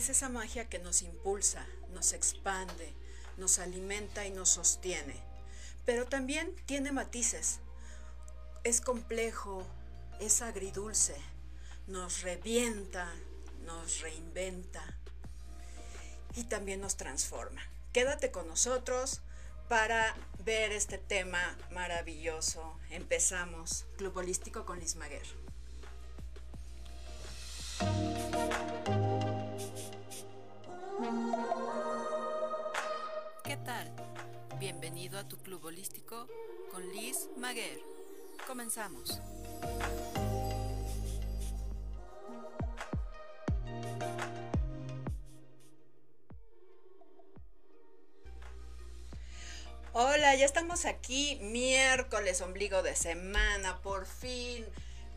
Es esa magia que nos impulsa, nos expande, nos alimenta y nos sostiene. Pero también tiene matices. Es complejo, es agridulce, nos revienta, nos reinventa y también nos transforma. Quédate con nosotros para ver este tema maravilloso. Empezamos. Club Holístico con Liz Bienvenido a tu club holístico con Liz Maguer. Comenzamos. Hola, ya estamos aquí, miércoles, ombligo de semana, por fin.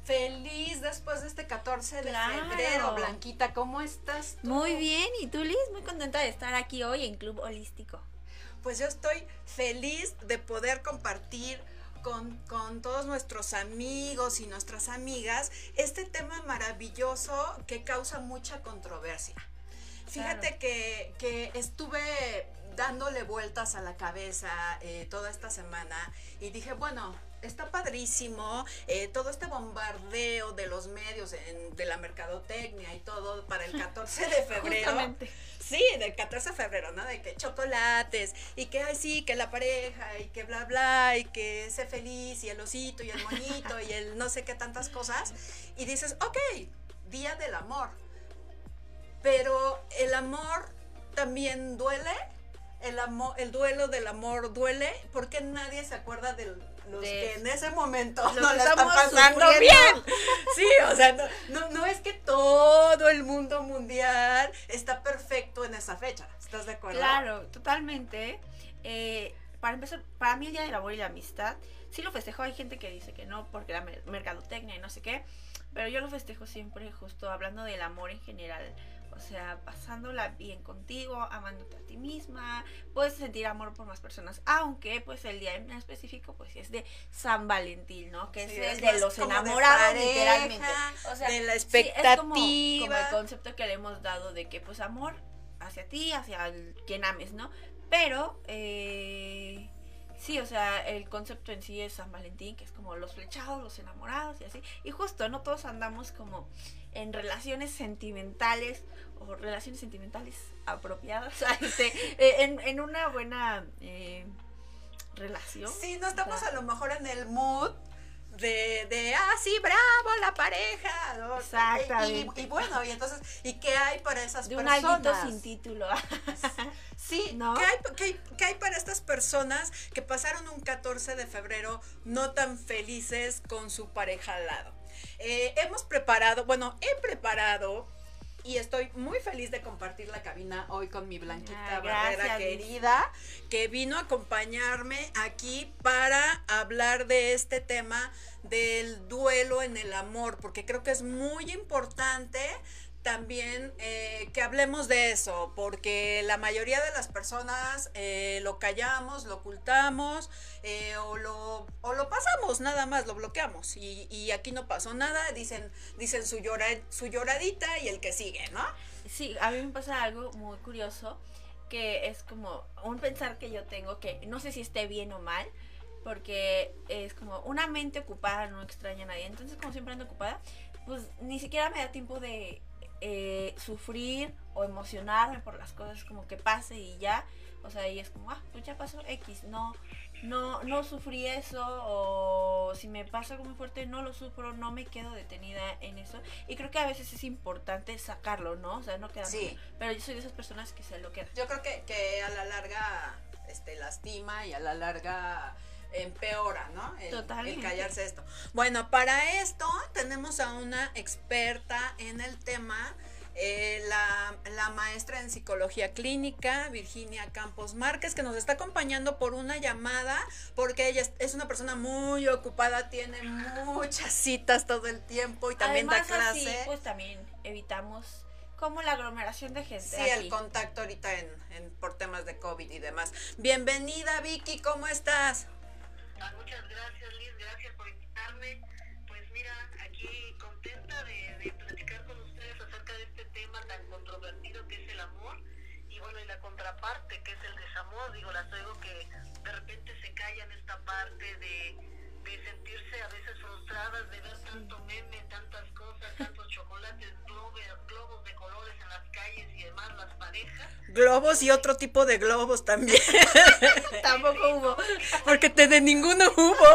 Feliz después de este 14 de Claro. febrero. Blanquita, ¿cómo estás? tú? Muy bien, ¿y tú Liz? Muy contenta de estar aquí hoy en Club Holístico. Pues yo estoy feliz de poder compartir con, con todos nuestros amigos y nuestras amigas este tema maravilloso que causa mucha controversia. Fíjate Claro. que, que estuve dándole vueltas a la cabeza eh, toda esta semana y dije, bueno, está padrísimo eh, todo este bombardeo de los medios, en- de la mercadotecnia y todo para el 14 de febrero. Justamente. Sí, del 14 de febrero, ¿no? De que chocolates y que, ay, sí, que la pareja y que bla, bla, y que sé feliz y el osito y el moñito y el no sé qué tantas cosas. Y dices, ok, día del amor. Pero el amor también duele. El, amor, el duelo del amor duele porque nadie se acuerda de los De- que en ese momento no la están pasando sufriendo. bien. Sí, o sea, no, no, no es que todo el mundo mundial está perfecto en esa fecha. ¿Estás de acuerdo? Claro, totalmente. Eh, para empezar, para mí el Día del Amor y la Amistad, sí lo festejo. Hay gente que dice que no, porque la mer- mercadotecnia y no sé qué. Pero yo lo festejo siempre justo hablando del amor en general. O sea, pasándola bien contigo, amándote a ti misma. Puedes sentir amor por más personas. Aunque, pues, el día en específico, pues, es de San Valentín, ¿no? Que Sí, es es el de los de enamorados, pareja, literalmente. O sea, de la Sí, es como, expectativa. como el concepto que le hemos dado de que pues amor hacia ti, hacia el- quien ames, ¿no? Pero eh, sí, o sea, el concepto en sí es San Valentín, que es como los flechados, los enamorados y así. Y justo, no todos andamos como en relaciones sentimentales o relaciones sentimentales apropiadas, este, eh, en, en una buena eh, relación. Sí, no estamos a lo mejor en el mood de, de ah, sí, bravo, la pareja. ¿no? Exactamente. Y, y bueno, y entonces, ¿y qué hay para esas de un personas? alguito sin título. Sí, ¿No? ¿qué, hay, qué hay- qué hay para estas personas que pasaron un 14 de febrero no tan felices con su pareja al lado? Eh, hemos preparado, bueno, he preparado y estoy muy feliz de compartir la cabina hoy con mi Blanquita Ah, Barrera querida, que vino a acompañarme aquí para hablar de este tema del duelo en el amor, porque creo que es muy importante también eh, que hablemos de eso, porque la mayoría de las personas eh, lo callamos, lo ocultamos eh, o, lo, o lo pasamos nada más, lo bloqueamos y, y aquí no pasó nada, dicen, dicen su, llora, su lloradita y el que sigue, ¿no? Sí, a mí me pasa algo muy curioso, que es como un pensar que yo tengo, que no sé si esté bien o mal, porque es como una mente ocupada no extraña a nadie. Entonces, como siempre ando ocupada, pues ni siquiera me da tiempo de eh, sufrir o emocionarme por las cosas como que pase y ya. O sea, y es como, ah, pues ya pasó X, no, no, no sufrí eso, o si me pasa algo muy fuerte, no lo sufro, no me quedo detenida en eso. Y creo que a veces es importante sacarlo, ¿no? O sea, no quedarme. Sí. Pero yo soy de esas personas que se lo quedan. Yo creo que, que a la larga este, lastima y a la larga empeora, ¿no? El, Totalmente. el callarse esto. Bueno, para esto tenemos a una experta en el tema, eh, la, la maestra en psicología clínica, Virginia Campos Márquez, que nos está acompañando por una llamada, porque ella es, una persona muy ocupada, tiene muchas citas todo el tiempo y también Además, da clase. así, pues también evitamos como la aglomeración de gente. Sí, aquí. el contacto ahorita en, en- por temas de COVID y demás. Bienvenida, Vicky, ¿cómo estás? Ah, muchas gracias, Liz, gracias por invitarme. Pues mira, aquí contenta de, de platicar con ustedes acerca de este tema tan controvertido que es el amor y bueno, y la contraparte que es el desamor. Digo, las oigo que de repente se callan esta parte de, de sentirse a veces frustradas de ver tanto meme, tantas cosas, tantos chocolates, globos, globos de colores en las calles y demás, las parejas. Globos y otro tipo de globos también, Tampoco hubo. porque te de ninguno hubo.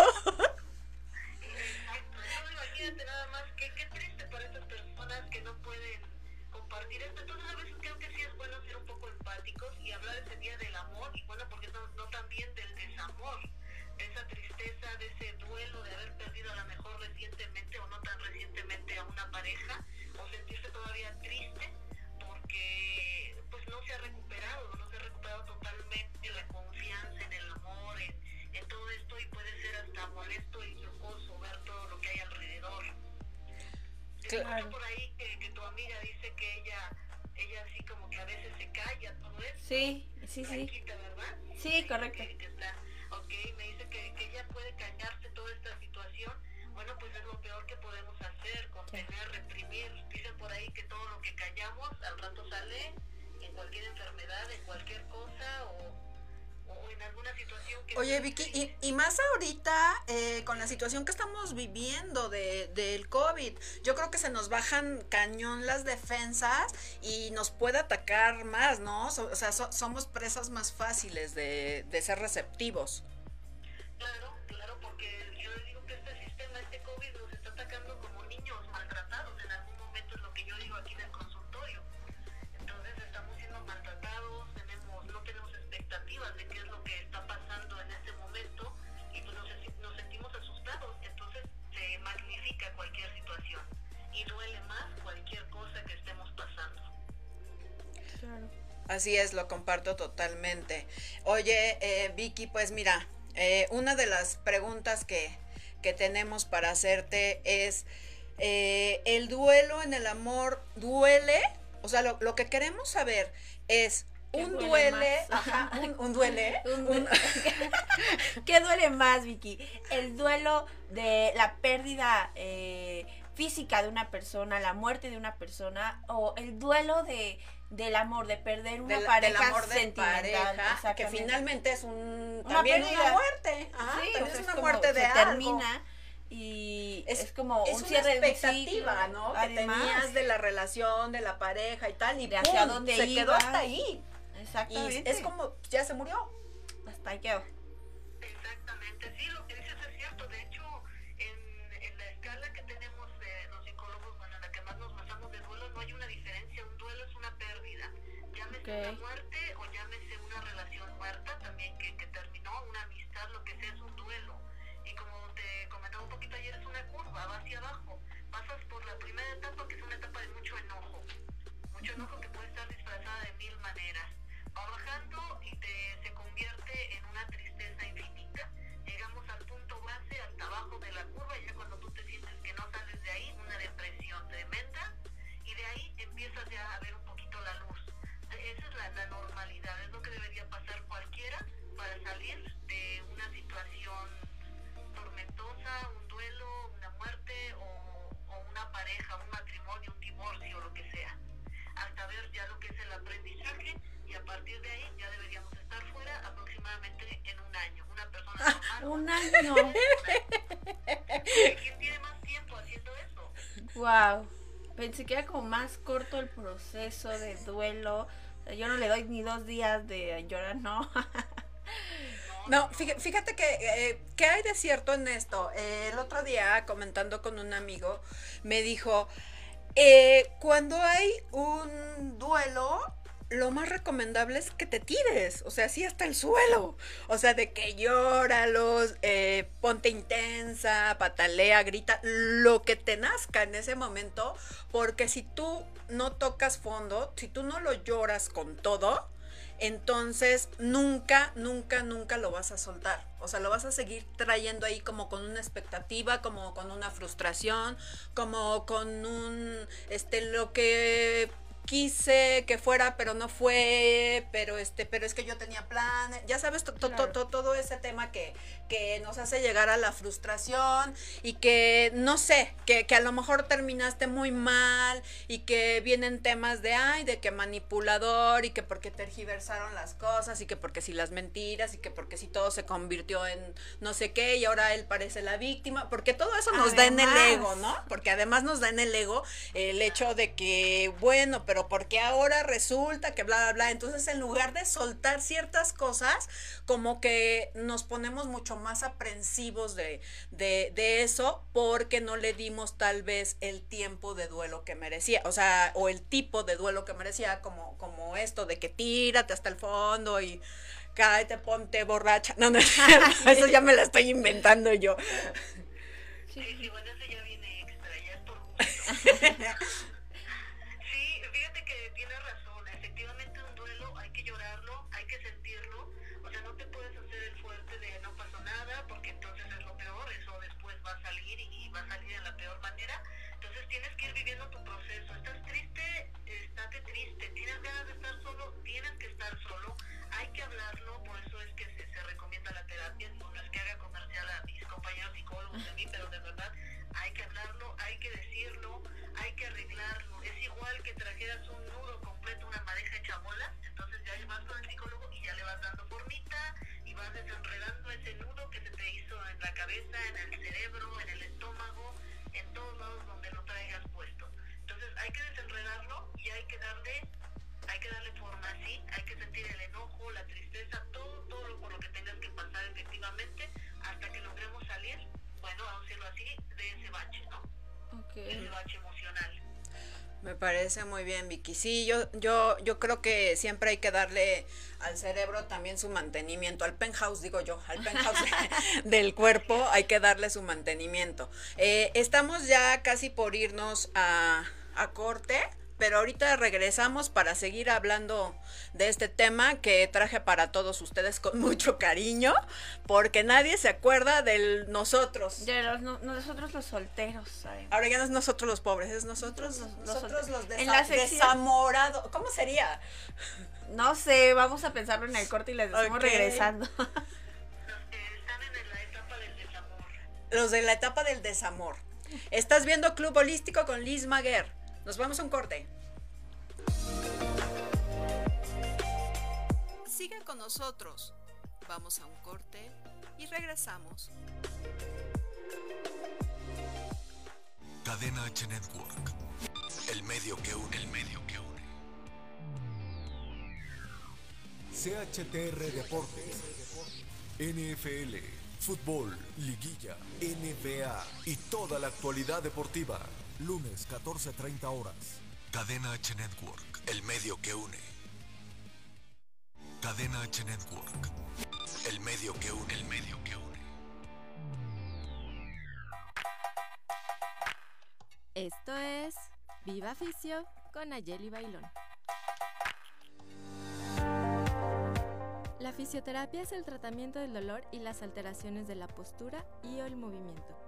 Sí, sí, sí. ¿verdad? Sí, correcto. Que, que está, ok, me dice que, que ella puede callarse toda esta situación. Bueno, pues es lo peor que podemos hacer, contener, reprimir. Dicen por ahí que todo lo que callamos al rato sale en cualquier enfermedad, en cualquier situación que... Oye, Vicky, y, y más ahorita eh, con la situación que estamos viviendo de, del COVID, yo creo que se nos bajan cañón las defensas y nos puede atacar más, ¿no? So- o sea, so- somos presas más fáciles de, de ser receptivos. Así es, lo comparto totalmente. Oye, eh, Vicky, pues mira, eh, una de las preguntas que, que tenemos para hacerte es, eh, ¿el duelo en el amor duele? O sea, lo, lo que queremos saber es, ¿Qué un duele ajá, un, un duele, Un- un- ¿Qué duele más, Vicky? ¿El duelo de la pérdida eh, física de una persona, la muerte de una persona, o el duelo de del amor, de perder una del, del pareja amor de sentimental? pareja, que finalmente es un, Una también pérdida. una muerte, ajá, Sí, o también sea, es es una como muerte de se algo. termina y Es- es, como es un una cierre de un expectativa. ¿no? Que tenías de la relación, de la pareja y tal, y De hacia ¡pum! dónde se quedó hasta ahí. Y Exactamente. es como, ya se murió. hasta ahí quedó. Exactamente, sí, lo Okay. Un año. ¿Quién tiene más tiempo haciendo eso? wow. Pensé que era como más corto el proceso de duelo. O sea, yo no le doy ni dos días de llorar, no. No, fíjate, fíjate que, eh, ¿qué hay de cierto en esto? Eh, el otro día, comentando con un amigo, me dijo, eh, cuando hay un duelo, lo más recomendable es que te tires, o sea, sí hasta el suelo, o sea, de que llóralos, eh, ponte intensa, patalea, grita, lo que te nazca en ese momento, porque si tú no tocas fondo, si tú no lo lloras con todo, entonces nunca, nunca, nunca lo vas a soltar. O sea, lo vas a seguir trayendo ahí como con una expectativa, como con una frustración, como con un, este, lo que quise que fuera, pero no fue, pero este, pero es que yo tenía planes, ya sabes, todo ese tema que, que nos hace llegar a la frustración y que, no sé, que, que, a lo mejor terminaste muy mal y que vienen temas de, ay, de que manipulador y que porque tergiversaron las cosas y que porque si las mentiras y que porque si todo se convirtió en no sé qué y ahora él parece la víctima, porque todo eso nos da en el ego, ¿no? Porque además nos da en el ego el hecho de que, bueno, pero porque ahora resulta que bla, bla, bla. Entonces, en lugar de soltar ciertas cosas, como que nos ponemos mucho más aprensivos de, de, eso porque no le dimos tal vez el tiempo de duelo que merecía, o sea, o el tipo de duelo que merecía, como, como esto de que tírate hasta el fondo y cállate, ponte borracha. No, no, eso ya me la estoy inventando yo. Sí, sí, bueno, eso ya viene extra, ya es por gusto. parece muy bien, Vicky. Sí, yo, yo, yo creo que siempre hay que darle al cerebro también su mantenimiento, al penthouse, digo yo, al penthouse del cuerpo, hay que darle su mantenimiento. Eh, estamos ya casi por irnos a, a corte pero ahorita regresamos para seguir hablando de este tema que traje para todos ustedes con mucho cariño, porque nadie se acuerda del nosotros. De los, nosotros los solteros. Ahora ya no es nosotros los pobres, es nosotros, nosotros, los, desamorados. ¿Cómo sería? No sé, vamos a pensarlo en el corte y les decimos regresando. Los de la etapa del desamor. Estás viendo Club Holístico con Liz Maguer. Nos vamos a un corte. Sigan con nosotros. Vamos a un corte y regresamos. Cadena H Network. El medio que une. El medio que une. CHTR Deportes. NFL. Fútbol, liguilla, NBA y toda la actualidad deportiva Lunes 14.30 horas. Cadena H Network, el medio que une. Cadena H Network, el medio que une, el medio que une. Esto es Viva Ficio con Ayeli Bailón. La fisioterapia es el tratamiento del dolor y las alteraciones de la postura y el movimiento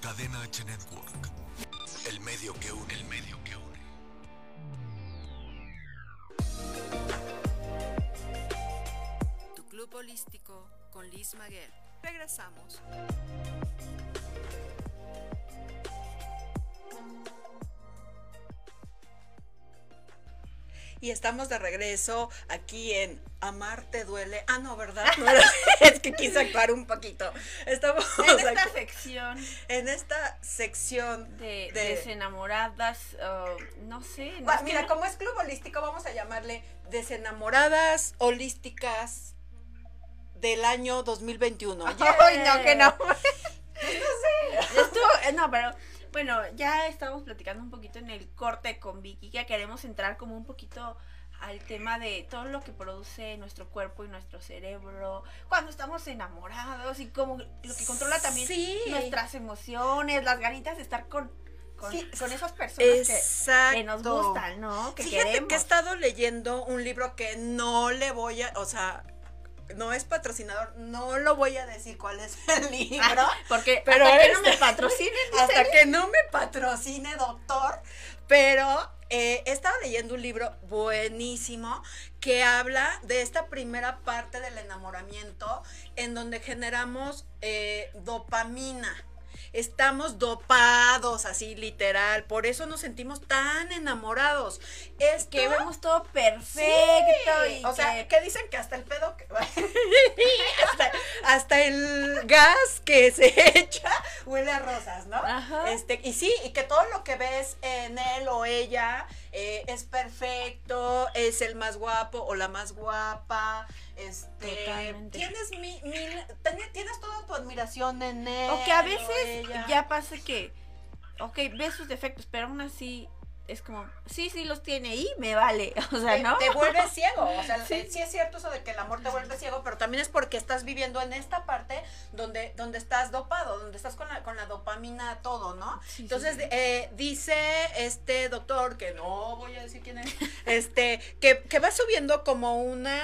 Cadena H Network. El medio que une, el medio que une. Tu club holístico con Liz Maguer. Regresamos. Y estamos de regreso aquí en Amar te duele. Ah, no, ¿verdad? No es que quise actuar un poquito. Estamos En esta aquí- sección en esta sección de, de- desenamoradas, uh, no sé. no mira, no- como es club holístico, vamos a llamarle desenamoradas holísticas del año 2021. Ay, no, que no. Estuvo, eh, no, pero bueno, ya estamos platicando un poquito en el corte con Vicky, que queremos entrar como un poquito al tema de todo lo que produce nuestro cuerpo y nuestro cerebro cuando estamos enamorados y como lo que controla también Sí. nuestras emociones, las ganitas de estar con, con, Sí, con esas personas que, que nos gustan, ¿no? Que Fíjate queremos. que he estado leyendo un libro que no le voy a, o sea, no es patrocinador, no lo voy a decir cuál es el libro. Porque pero hasta que no este- me patrocinen, dice hasta que no me patrocine, doctor. Pero eh, he estado leyendo un libro buenísimo que habla de esta primera parte del enamoramiento en donde generamos eh, dopamina. Estamos dopados, así literal. Por eso nos sentimos tan enamorados. Es que vemos todo perfecto y o sea, que- que dicen que hasta el pedo que- hasta, hasta el gas que se echa huele a rosas, ¿no? Ajá. Este, y sí, y que todo lo que ves en él o ella eh, es perfecto, es el más guapo o la más guapa. Este, Totalmente. tienes mi- mil, ten- tienes toda tu admiración en él. O que a veces ya pasa que, ok, ves sus defectos, pero aún así es como, sí, sí los tiene y me vale. O sea, ¿no? te vuelve ciego. O sea, Sí. sí. es cierto eso de que el amor te vuelve ciego, pero también es porque estás viviendo en esta parte donde, donde estás dopado, donde estás con la, con la dopamina todo, ¿no? Sí, Entonces, sí. eh, dice este doctor, que no voy a decir quién es, este, que, que va subiendo como una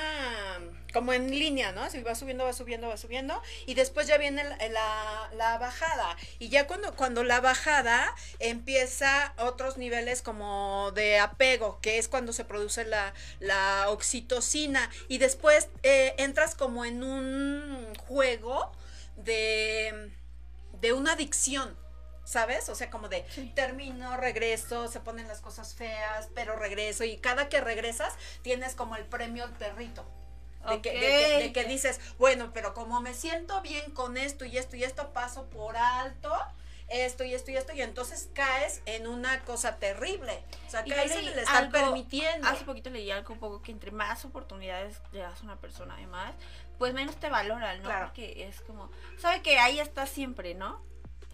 como en línea, ¿no? Así va subiendo, va subiendo, va subiendo, y después ya viene la, la- la bajada. Y ya cuando, cuando la bajada empieza otros niveles como de apego, que es cuando se produce la, la oxitocina, y después eh, entras como en un juego de, de una adicción. ¿Sabes? O sea, como de Sí. termino, regreso, se ponen las cosas feas, pero regreso y cada que regresas tienes como el premio al perrito. De, que, de que- de que dices, bueno, pero como me siento bien con esto y esto y esto, paso por alto esto y esto y esto, y entonces caes en una cosa terrible. O sea, caes en el estar algo- permitiendo. Hace poquito leí algo un poco que entre más oportunidades le das a una persona además, pues menos te valoran, ¿no? Claro. Porque es como, sabe que ahí está siempre, ¿no?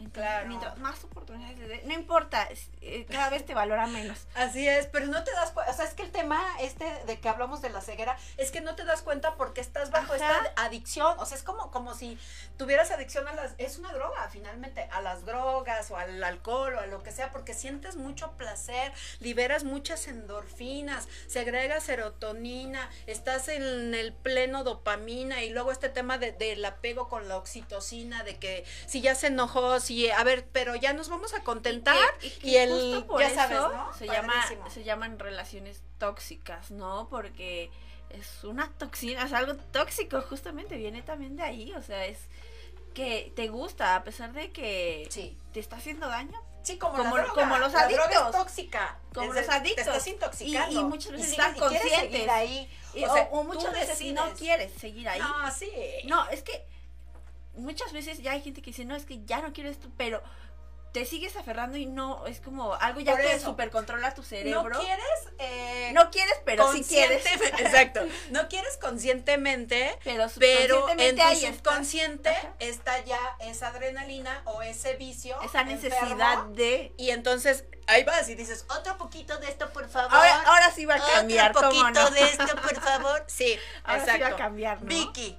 Entonces, Claro. mientras más oportunidades le no importa, eh, cada vez te valora menos. Así es, pero no te das cuenta, o sea, es que el tema este de que hablamos de la ceguera es que no te das cuenta porque estás bajo Ajá. esta adicción, o sea, es como, como si tuvieras adicción a las, es una droga finalmente, a las drogas o al alcohol o a lo que sea, porque sientes mucho placer, liberas muchas endorfinas, segrega serotonina, estás en el pleno dopamina y luego este tema de- del apego con la oxitocina, de que si ya se enojó, si, a ver, pero ya nos vamos a contentar Y, que- y que y el, justo por ya eso sabes, ¿no? se, llama, Padrísimo. se llaman relaciones tóxicas, ¿no? Porque es una toxina, es algo tóxico, justamente viene también de ahí, o sea, es que te gusta a pesar de que Sí. te está haciendo daño. Sí, como, Como- la droga. como los La droga adictos. es tóxica. Como Es los adictos. Te estás intoxicando. Y- y muchas veces y quieres conscientes. seguir ahí. Y- o o, o muchas veces no decides. quieres seguir ahí. No, sí. No, es que muchas veces ya hay gente que dice, no, es que ya no quiero esto, pero te sigues aferrando y no, es como algo ya Por que super controla tu cerebro. No quieres. Eh, No quieres, pero sí quieres. Exacto. No quieres conscientemente. Pero Pero en tu está. subconsciente está ya esa adrenalina o ese vicio. Esa necesidad enfermo, de... Y entonces ahí vas y dices, otro poquito de esto, por favor. Ahora, ahora sí va a cambiar, Otro ¿cómo poquito no? de esto, por favor. Sí, Ahora sí va a cambiar, ¿no? Vicky.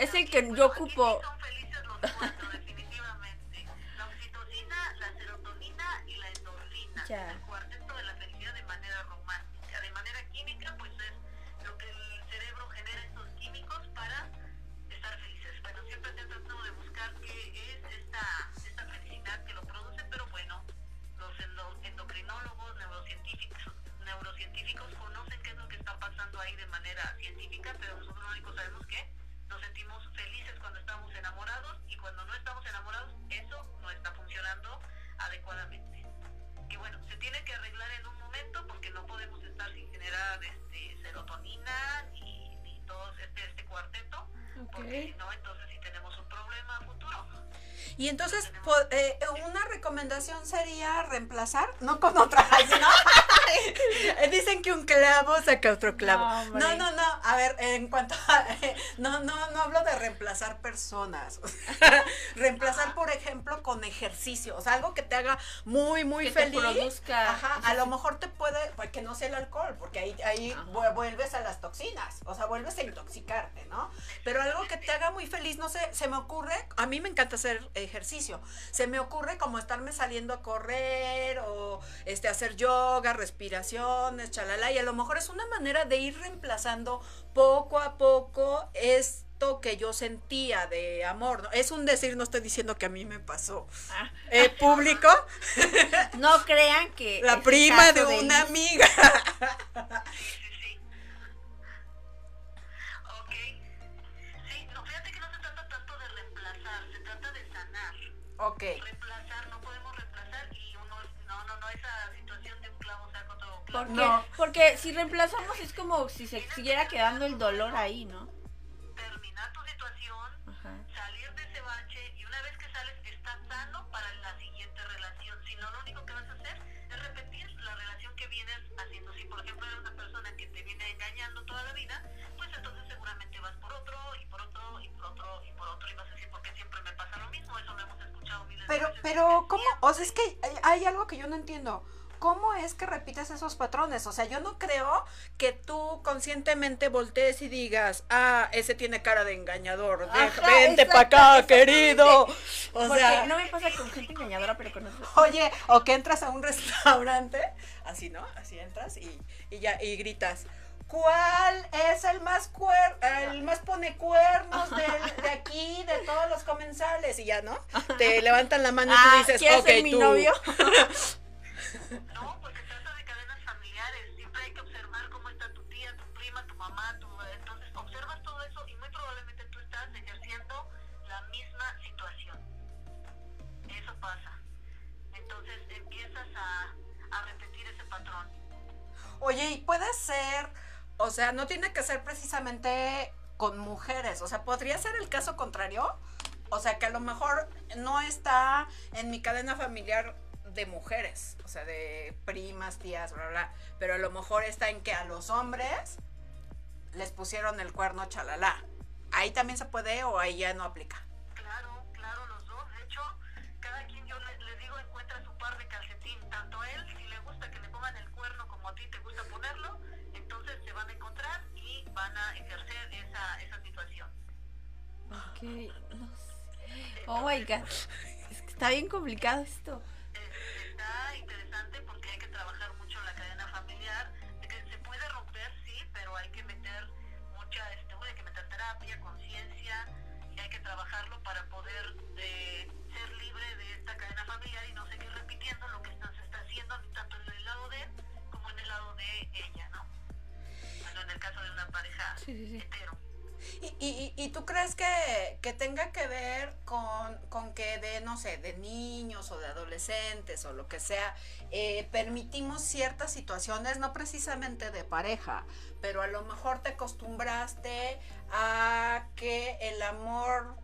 Es el que yo ocupo. son felices los cuatro, definitivamente. La oxitocina, la serotonina y la endorfina. Ya. El cuarteto de la felicidad de manera romántica. De manera química, pues es lo que el cerebro genera estos químicos para estar felices. Pero siempre estoy tratando de buscar qué es esta, esta felicidad que lo produce, pero bueno, los endo- endocrinólogos, neurocientíficos, neurocientíficos conocen qué es lo que está pasando ahí de manera científica, pero nosotros lo único sabemos que sentimos felices cuando estamos enamorados y cuando no estamos enamorados eso no está funcionando adecuadamente. Que bueno, se tiene que arreglar en un momento porque no podemos estar sin generar este, serotonina ni, ni todo este, este cuarteto, porque si no, entonces sí tenemos un problema a futuro. Y entonces, eh, una recomendación sería reemplazar, no con otra, ¿no? Dicen que un clavo saca otro clavo. No. No, no, no. A ver, en cuanto a. no, no, no hablo de reemplazar personas. reemplazar, por ejemplo, con ejercicio. O sea, algo que te haga muy, muy Que te feliz. produzca- Ajá. A lo mejor te puede. pues, que no sea el alcohol, porque ahí, ahí Ajá. vuelves a las toxinas. O sea, vuelves a intoxicarte, ¿no? Pero algo que te haga muy feliz, no sé, se me ocurre, a mí me encanta hacer ejercicio, se me ocurre como estarme saliendo a correr o este hacer yoga, respiraciones, chalala, y a lo mejor es una manera de ir reemplazando poco a poco esto que yo sentía de amor, ¿no? Es un decir, no estoy diciendo que a mí me pasó. Ah. Eh, público, no crean que. la prima de una amiga. Sí, sí, sí. Ok. Saca otro clavo. ¿Por qué? No. Porque si reemplazamos es como si se siguiera quedando el dolor ahí, ¿no? Terminar tu situación, Ajá. salir de ese bache y una vez que sales estás sano para la siguiente relación. Si no, lo único que vas a hacer es repetir la relación que vienes haciendo. Si por ejemplo eres una persona que te viene engañando toda la vida, pues entonces seguramente vas por otro y por otro y por otro y por otro y vas a decir porque siempre me pasa lo mismo. Eso lo hemos escuchado miles de Pero, veces. pero, ¿cómo? O sea, es que hay, hay algo que yo no entiendo. ¿Cómo es que repites esos patrones? O sea, yo no creo que tú conscientemente voltees y digas, ah, ese tiene cara de engañador, Ajá, vente para acá, querido. O Porque sea, no me pasa con gente engañadora, pero con otros. oye, o que entras a un restaurante, así, ¿no? Así entras y, y ya, y gritas. ¿Cuál es el más cuer el más pone cuernos de, de aquí, de todos los comensales? Y ya, ¿no? Te levantan la mano y Ah, tú dices, ¿quieres ok, mi tú. novio? No, porque trata de cadenas familiares. Siempre hay que observar cómo está tu tía, tu prima, tu mamá, tu... Entonces observas todo eso y muy probablemente tú estás ejerciendo la misma situación. Eso pasa. Entonces empiezas a, a repetir ese patrón. Oye, y puede ser, o sea, no tiene que ser precisamente con mujeres, o sea, podría ser el caso contrario, o sea, que a lo mejor no está en mi cadena familiar de mujeres, o sea, de primas, tías, bla, bla, pero a lo mejor está en que a los hombres les pusieron el cuerno chalala. Ahí también se puede o ahí ya no aplica. Claro, claro, los dos. De hecho, cada quien, yo le- les digo, encuentra su par de calcetín. Tanto él, si le gusta que le pongan el cuerno como a ti te gusta ponerlo, entonces se van a encontrar y van a ejercer esa, esa situación. Ok, no sé. Oh my god. Es que está bien complicado esto. Está interesante porque hay que trabajar mucho la cadena familiar. De que se puede romper, sí, pero hay que meter mucha, este, hay que meter terapia, conciencia y hay que trabajarlo para poder eh, ser libre de esta cadena familiar y no seguir repitiendo lo que se está haciendo tanto en el lado de él como en el lado de ella, ¿no? Bueno, en el caso de una pareja Sí, sí, sí. ¿Y, y, y- y tú crees que, que tenga que ver con, con que de, no sé, de niños o de adolescentes o lo que sea, eh, permitimos ciertas situaciones, no precisamente de pareja, pero a lo mejor te acostumbraste a que el amor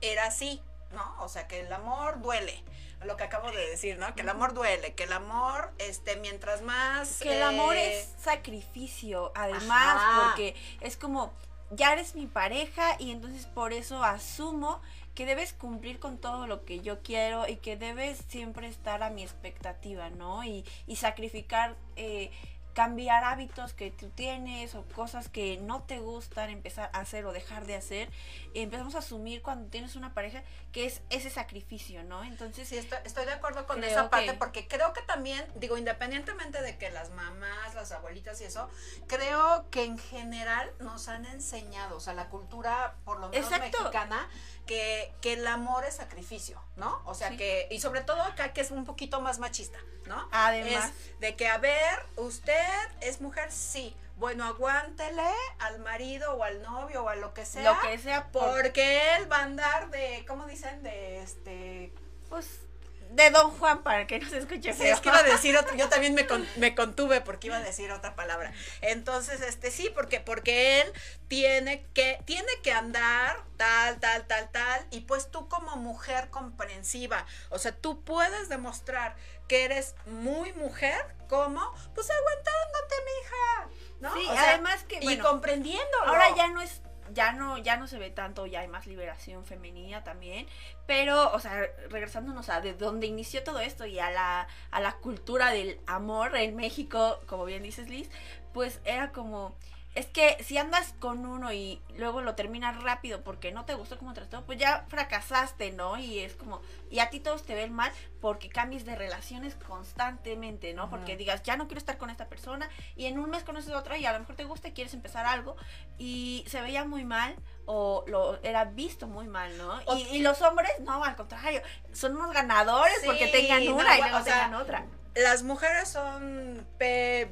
era así, ¿no? O sea, que el amor duele. Lo que acabo de decir, ¿no? Que el amor duele, que el amor, este, mientras más... Que el amor eh, es sacrificio, además, Ajá. porque es como, ya eres mi pareja y entonces por eso asumo que debes cumplir con todo lo que yo quiero y que debes siempre estar a mi expectativa, ¿no? Y, y sacrificar eh, cambiar hábitos que tú tienes o cosas que no te gustan empezar a hacer o dejar de hacer. Empezamos a asumir cuando tienes una pareja que es ese sacrificio, ¿no? Entonces, sí, estoy, de acuerdo con esa parte porque creo que también, digo, independientemente de que las mamás, las abuelitas y eso, creo que en general nos han enseñado, o sea, la cultura, por lo menos mexicana, que, que, el amor es sacrificio, ¿no? O sea que, y sobre todo acá que es un poquito más machista, ¿no? Además. de que, a ver, usted es mujer, sí. Bueno, aguántele al marido o al novio o a lo que sea. Lo que sea. Porque él va a andar de, ¿cómo dicen? De este. Pues de Don Juan para que no se escuche feo. Sí, es que iba a decir otro, yo también me, me contuve porque iba a decir otra palabra. Entonces, este sí, porque porque él tiene que tiene que andar tal, tal, tal, tal y pues tú como mujer comprensiva, o sea, tú puedes demostrar que eres muy mujer como pues aguantándote, mija. ¿No? Sí, además que y comprendiéndolo. Ahora ya no es ya no, ya no se ve tanto, ya hay más liberación femenina también, pero, o sea, regresándonos a de dónde inició todo esto y a la, a la cultura del amor en México, como bien dices Liz, pues era como es que si andas con uno y luego lo terminas rápido porque no te gustó como trató, pues ya fracasaste, ¿no? Y es como, y a ti todos te ven mal porque cambies de relaciones constantemente, ¿no? Porque digas, ya no quiero estar con esta persona y en un mes conoces a otra y a lo mejor te gusta y quieres empezar algo y se veía muy mal o lo era visto muy mal, ¿no? Y, los hombres, no, al contrario, son unos ganadores porque tengan una y luego tengan otra las mujeres son P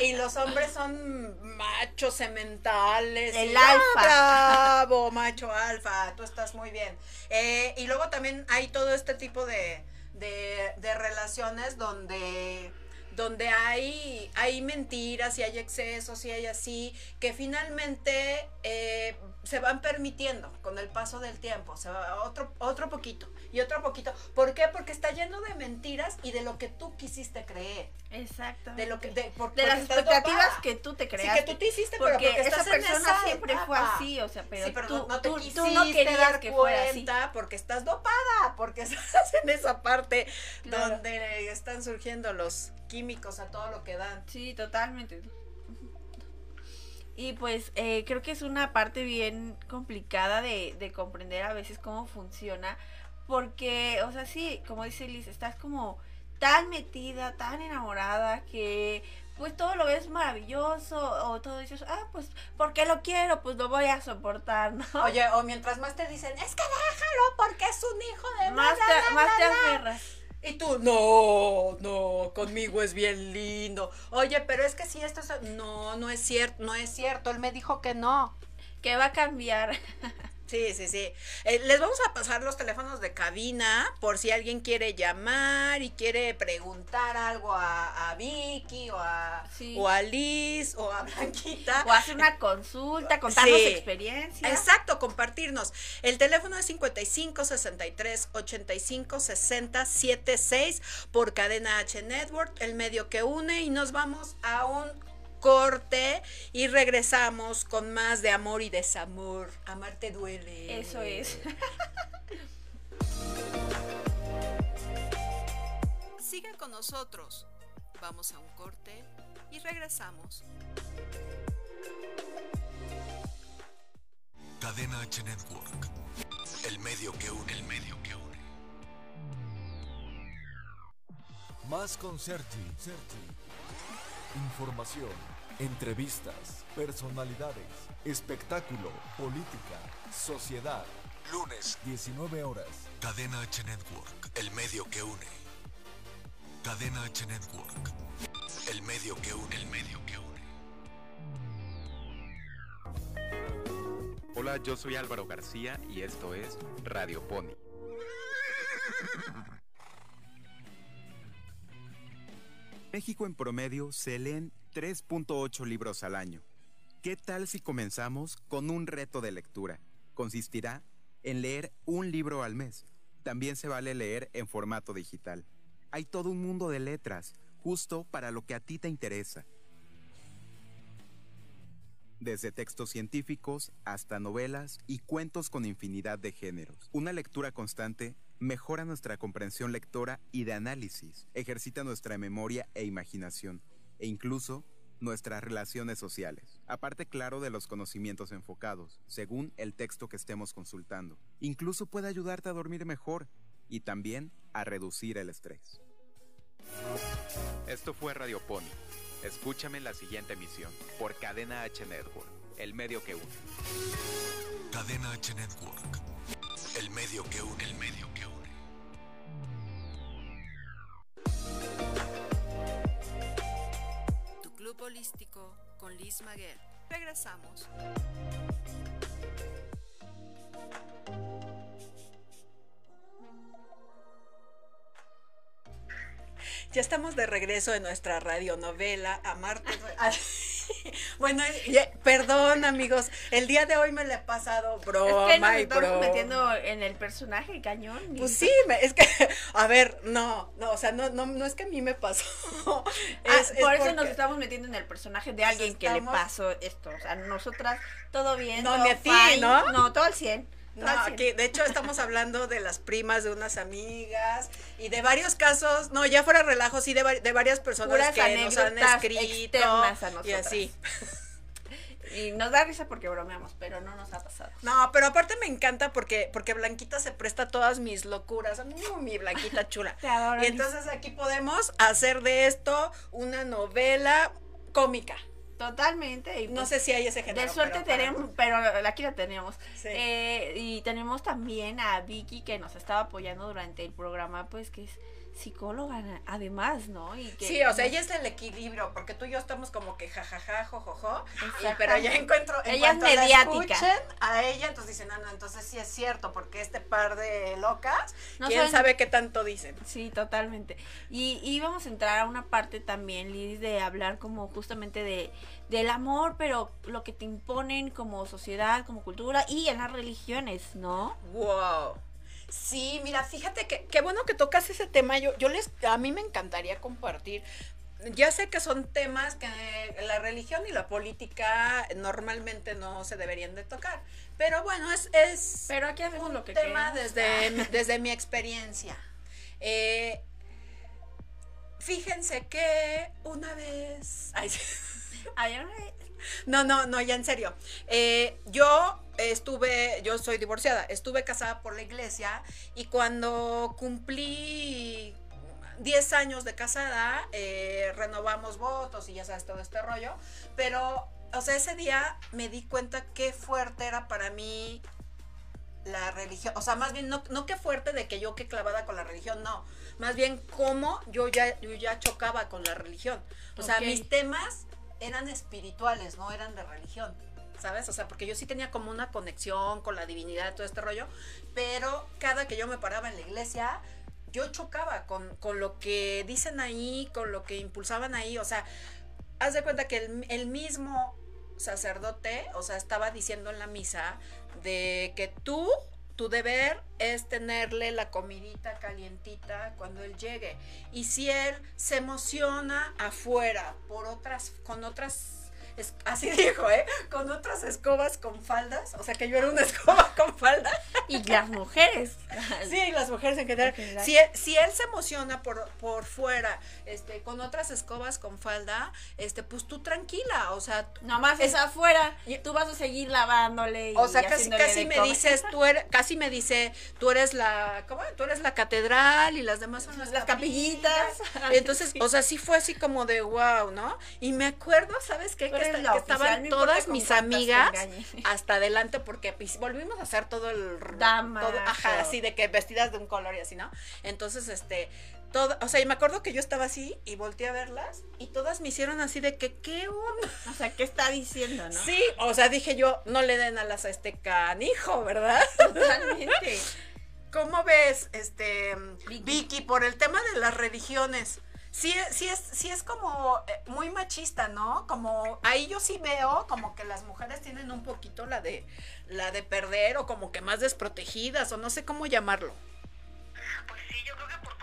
y los hombres son machos sementales. El alfa. bravo, macho alfa, tú estás muy bien. Eh, y luego también hay todo este tipo de, de, de relaciones donde donde hay, hay mentiras y hay excesos y hay así, que finalmente eh, se van permitiendo con el paso del tiempo, se va otro, otro poquito y otro poquito. ¿Por qué? Porque está lleno de mentiras y de lo que tú quisiste creer. Exacto. De lo que de, de las expectativas que tú te creaste. Sí, que tú te hiciste, porque, pero porque esa persona siempre fue así, o sea, pero, tú, no, te tú, no querías dar que cuenta porque estás dopada, porque estás en esa parte donde están surgiendo los químicos a todo lo que dan. Sí, totalmente. Y pues eh, creo que es una parte bien complicada de, de comprender a veces cómo funciona. Porque, o sea, sí, como dice Liz, estás como tan metida, tan enamorada que pues todo lo ves maravilloso o todo dices, ah, pues porque lo quiero, pues lo voy a soportar, ¿no? Oye, o mientras más te dicen, es que déjalo porque es un hijo de más te, más te aferras. Y tú, no, no, conmigo es bien lindo. Oye, pero es que si esto es... No, no es cierto, no es cierto. Él me dijo que no. Que va a cambiar. Sí, sí, sí. Eh, les vamos a pasar los teléfonos de cabina por si alguien quiere llamar y quiere preguntar algo a, Vicky o a, o a Liz o a Blanquita. O hacer una consulta, contarnos experiencia. Exacto, compartirnos. El teléfono es 55 63 85 60 76 por cadena H Network, el medio que une y nos vamos a un corte y regresamos con más de amor y desamor. Amarte duele. Eso es. Sigan con nosotros. Vamos a un corte y regresamos. Cadena H Network. El medio que une. El medio que une. Más con Sergi. Información Entrevistas, personalidades, espectáculo, política, sociedad. Lunes, 19 horas. Cadena H Network, el medio que une. Cadena H Network, el medio que une, el medio que une. Hola, yo soy Álvaro García y esto es Radio Pony. México en promedio se leen 3.8 libros al año. ¿Qué tal si comenzamos con un reto de lectura? Consistirá en leer un libro al mes. También se vale leer en formato digital. Hay todo un mundo de letras, justo para lo que a ti te interesa. Desde textos científicos hasta novelas y cuentos con infinidad de géneros. Una lectura constante mejora nuestra comprensión lectora y de análisis, ejercita nuestra memoria e imaginación e incluso nuestras relaciones sociales. Aparte, claro, de los conocimientos enfocados, según el texto que estemos consultando. Incluso puede ayudarte a dormir mejor y también a reducir el estrés. Esto fue Radio Pony. Escúchame en la siguiente emisión por Cadena H Network, el medio que une. Cadena H Network. El medio que une. El medio que une. Tu club holístico con Liz Maguer. Regresamos. Ya estamos de regreso en nuestra radionovela Amarte. bueno, ya- perdón amigos, el día de hoy me le he pasado broma es que nos y estamos broma. metiendo en el personaje cañón. Pues sí, me- es que, a ver, no, no, o sea, no, no, no es que a mí me pasó. Ah, Es- por eso nos estamos metiendo en el personaje de alguien que le pasó esto. O sea, nosotras, todo bien. No, todo ni a ti, fine. ¿no? No, todo al 100. No, al 100. aquí, de hecho estamos hablando de las primas de unas amigas y de varios casos, no, ya fuera relajo, sí, de, de varias personas Puras que nos han escrito a y así. Y nos da risa porque bromeamos, pero no nos ha pasado. No, pero aparte me encanta porque, porque Blanquita se presta a todas mis locuras. Mm, mi Blanquita chula. Te adoro, Y entonces aquí podemos hacer de esto una novela cómica. Totalmente. Y No pues, sé si hay ese género. De suerte pero tenemos, pero aquí la tenemos. Sí. Eh, y tenemos también a Vicky que nos estaba apoyando durante el programa, pues que es psicóloga además, ¿no? Y que Sí, o sea, ella es el equilibrio, porque tú y yo estamos como que jajaja, jojojo, pero ya encuentro, en Ella es la mediática. escuchen a ella, entonces dicen, ah, no, entonces sí es cierto, porque este par de locas, No quién saben- sabe qué tanto dicen. Sí, totalmente. Y, y vamos a entrar a una parte también, Liz, de hablar como justamente de del amor, pero lo que te imponen como sociedad, como cultura y en las religiones, ¿no? Wow. Sí, mira, fíjate que qué bueno que tocas ese tema. Yo, yo les, a mí me encantaría compartir. Ya sé que son temas que la religión y la política normalmente no se deberían de tocar, pero bueno, es, es Pero aquí hacemos un lo que tema queremos. desde, desde mi experiencia. Eh, fíjense que una vez... ay, No, no, no, ya en serio. Eh, yo estuve, yo soy divorciada, estuve casada por la iglesia y cuando cumplí 10 años de casada, eh, renovamos votos y ya sabes todo este rollo, pero, o sea, ese día me di cuenta qué fuerte era para mí la religión, o sea, más bien no, no qué fuerte de que yo qué clavada con la religión, no, más bien cómo yo ya, yo ya chocaba con la religión. O sea, mis temas eran espirituales, no eran de religión. ¿Sabes? O sea, porque yo sí tenía como una conexión con la divinidad, todo este rollo, pero cada que yo me paraba en la iglesia, yo chocaba con, con lo que dicen ahí, con lo que impulsaban ahí, o sea, haz de cuenta que el, el mismo sacerdote, o sea, estaba diciendo en la misa de que tú, tu deber es tenerle la comidita calientita cuando él llegue. Y si él se emociona afuera por otras, con otras, es- así dijo, ¿eh? Con otras escobas con faldas, o sea que yo era una escoba con falda. Y las mujeres. Sí, las mujeres en general. En general. Si, él, si él se emociona por, por fuera, este, con otras escobas con falda, este, pues tú tranquila, o sea, Nomás Es- es afuera. y- Tú vas a seguir lavándole. Y o sea, casi, casi me comer. dices, tú eres, casi me dice, tú eres la, ¿cómo? Tú eres la catedral y las demás son las, Las capillitas. Entonces, o sea, sí fue así como de wow, ¿no? Y me acuerdo, ¿sabes qué? Eres esta- la que estaban todas mis amigas hasta adelante porque volvimos a hacer todo el Damas, todo, ajá, así de que vestidas de un color y así, ¿no? Entonces, este, todo, o sea, y me acuerdo que yo estaba así y volteé a verlas y todas me hicieron así de que, ¿qué onda? O sea, ¿qué está diciendo, no? Sí, o sea, dije yo, no le den alas a este canijo, ¿verdad? Totalmente. ¿Cómo ves, este, Vicky. Vicky, por el tema de las religiones? Sí, sí es, sí es como eh, muy machista, ¿no? Como ahí yo sí veo como que las mujeres tienen un poquito la de la de perder o como que más desprotegidas o no sé cómo llamarlo. Pues sí, yo creo que por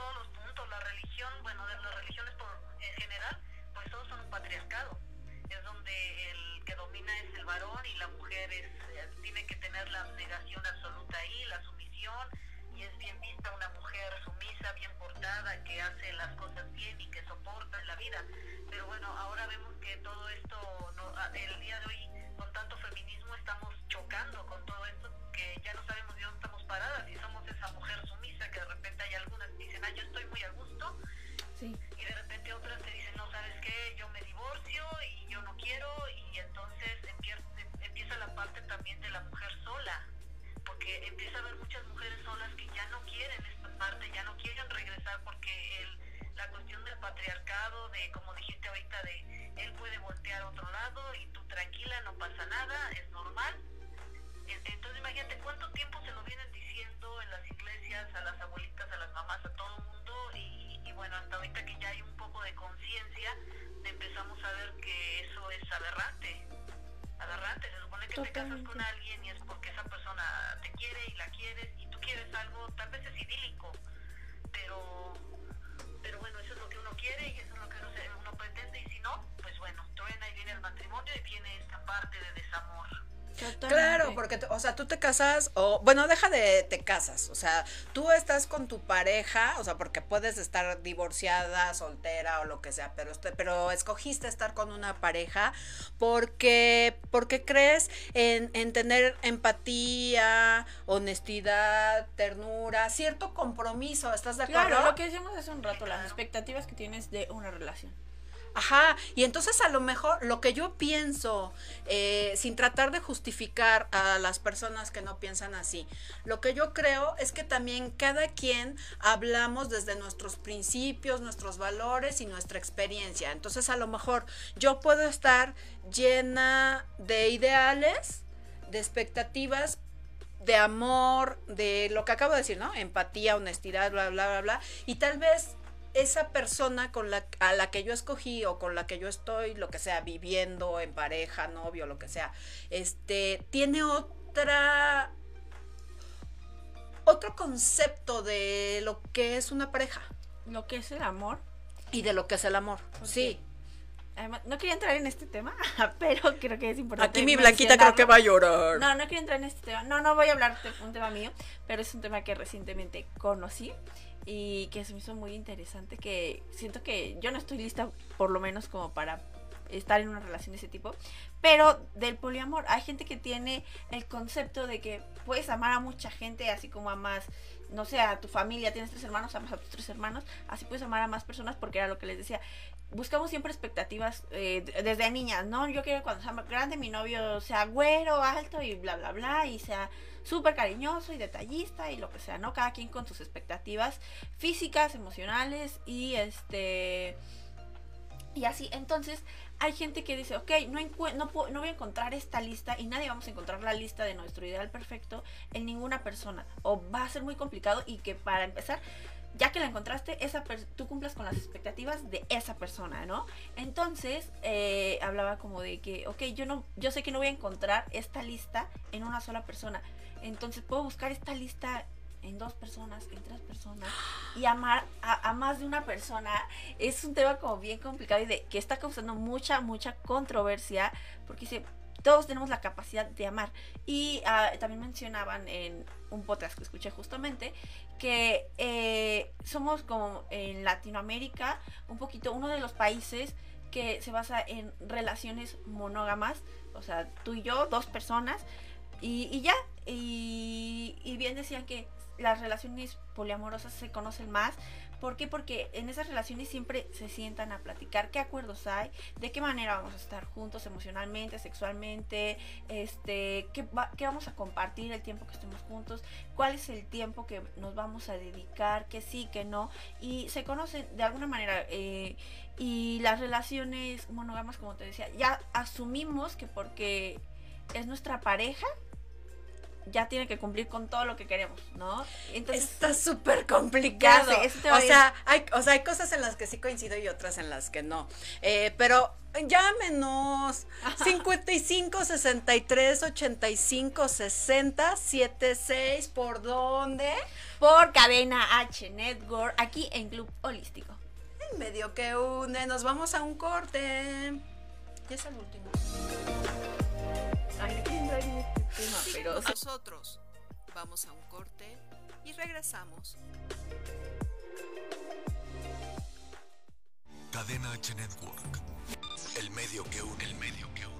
Aberrante, se supone que te casas con alguien porque, o sea, tú te casas, o, bueno, deja de te casas, o sea, tú estás con tu pareja, o sea, porque puedes estar divorciada, soltera o lo que sea, pero, este, pero escogiste estar con una pareja porque, porque crees en, en tener empatía, honestidad, ternura, cierto compromiso, ¿estás de acuerdo? Claro, lo que decíamos hace un rato, las expectativas que tienes de una relación. Ajá, y entonces a lo mejor lo que yo pienso, eh, sin tratar de justificar a las personas que no piensan así, lo que yo creo es que también cada quien hablamos desde nuestros principios, nuestros valores y nuestra experiencia. Entonces a lo mejor yo puedo estar llena de ideales, de expectativas, de amor, de lo que acabo de decir, ¿no? Empatía, honestidad, bla, bla, bla, bla. Y tal vez esa persona con la, a la que yo escogí o con la que yo estoy, lo que sea, viviendo en pareja, novio, lo que sea, este, tiene otra, otro concepto de lo que es una pareja. Lo que es el amor. Y de lo que es el amor, sí. Además, no quería entrar en este tema, pero creo que es importante. Aquí mi blanquita creo que va a llorar. No, no quería entrar en este tema. No, no voy a hablar de un tema mío, pero es un tema que recientemente conocí y que se me hizo muy interesante que siento que yo no estoy lista por lo menos como para estar en una relación de ese tipo, pero del poliamor hay gente que tiene el concepto de que puedes amar a mucha gente así como amas no sé, a tu familia, tienes tres hermanos, amas a tus tres hermanos, así puedes amar a más personas porque era lo que les decía. Buscamos siempre expectativas eh, desde niñas, ¿no? Yo quiero cuando sea grande mi novio sea güero, alto y bla, bla, bla, y sea súper cariñoso y detallista y lo que sea, ¿no? Cada quien con sus expectativas físicas, emocionales y este... Y así, entonces hay gente que dice, ok, no, no, no, voy a encontrar esta lista y nadie vamos a encontrar la lista de nuestro ideal perfecto en ninguna persona. O va a ser muy complicado y que para empezar, ya que la encontraste, esa tú cumplas con las expectativas de esa persona, ¿no? Entonces, eh, hablaba como de que, ok, yo, no, yo sé que no voy a encontrar esta lista en una sola persona. Entonces puedo buscar esta lista en dos personas, en tres personas y amar a, más de una persona es un tema como bien complicado y de que está causando mucha, mucha controversia porque todos tenemos la capacidad de amar. Y ah, también mencionaban en un podcast que escuché justamente que eh, somos como en Latinoamérica un poquito uno de los países que se basa en relaciones monógamas, o sea, tú y yo, dos personas, y, ya, y, bien decían que las relaciones poliamorosas se conocen más. ¿Por qué? Porque en esas relaciones siempre se sientan a platicar qué acuerdos hay, de qué manera vamos a estar juntos emocionalmente, sexualmente, este, qué, vamos a compartir el tiempo que estemos juntos, cuál es el tiempo que nos vamos a dedicar, que sí, que no. Y se conocen de alguna manera. Eh, y las relaciones monógamas, como te decía, ya asumimos que porque es nuestra pareja, ya tiene que cumplir con todo lo que queremos, ¿no? Entonces, Está súper complicado. o, sea, hay, o sea, hay cosas en las que sí coincido y otras en las que no. Eh, pero llámenos 55 63 85 60 76 por dónde? Por Cadena H Network aquí en Club Holístico. En medio que une, nos vamos a un corte. Y es el último. Ay, pero nosotros vamos a un corte y regresamos. Cadena H Network. El medio que une, el medio que une.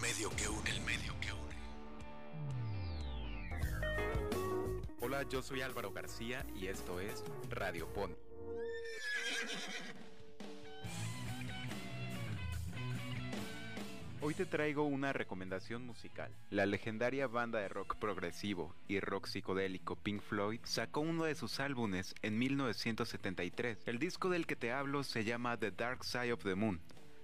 Medio que une, el medio que une. Hola, yo soy Álvaro García y esto es Radio Pony. Hoy te traigo una recomendación musical. La legendaria banda de rock progresivo y rock psicodélico Pink Floyd sacó uno de sus álbumes en 1973. El disco del que te hablo se llama The Dark Side of the Moon,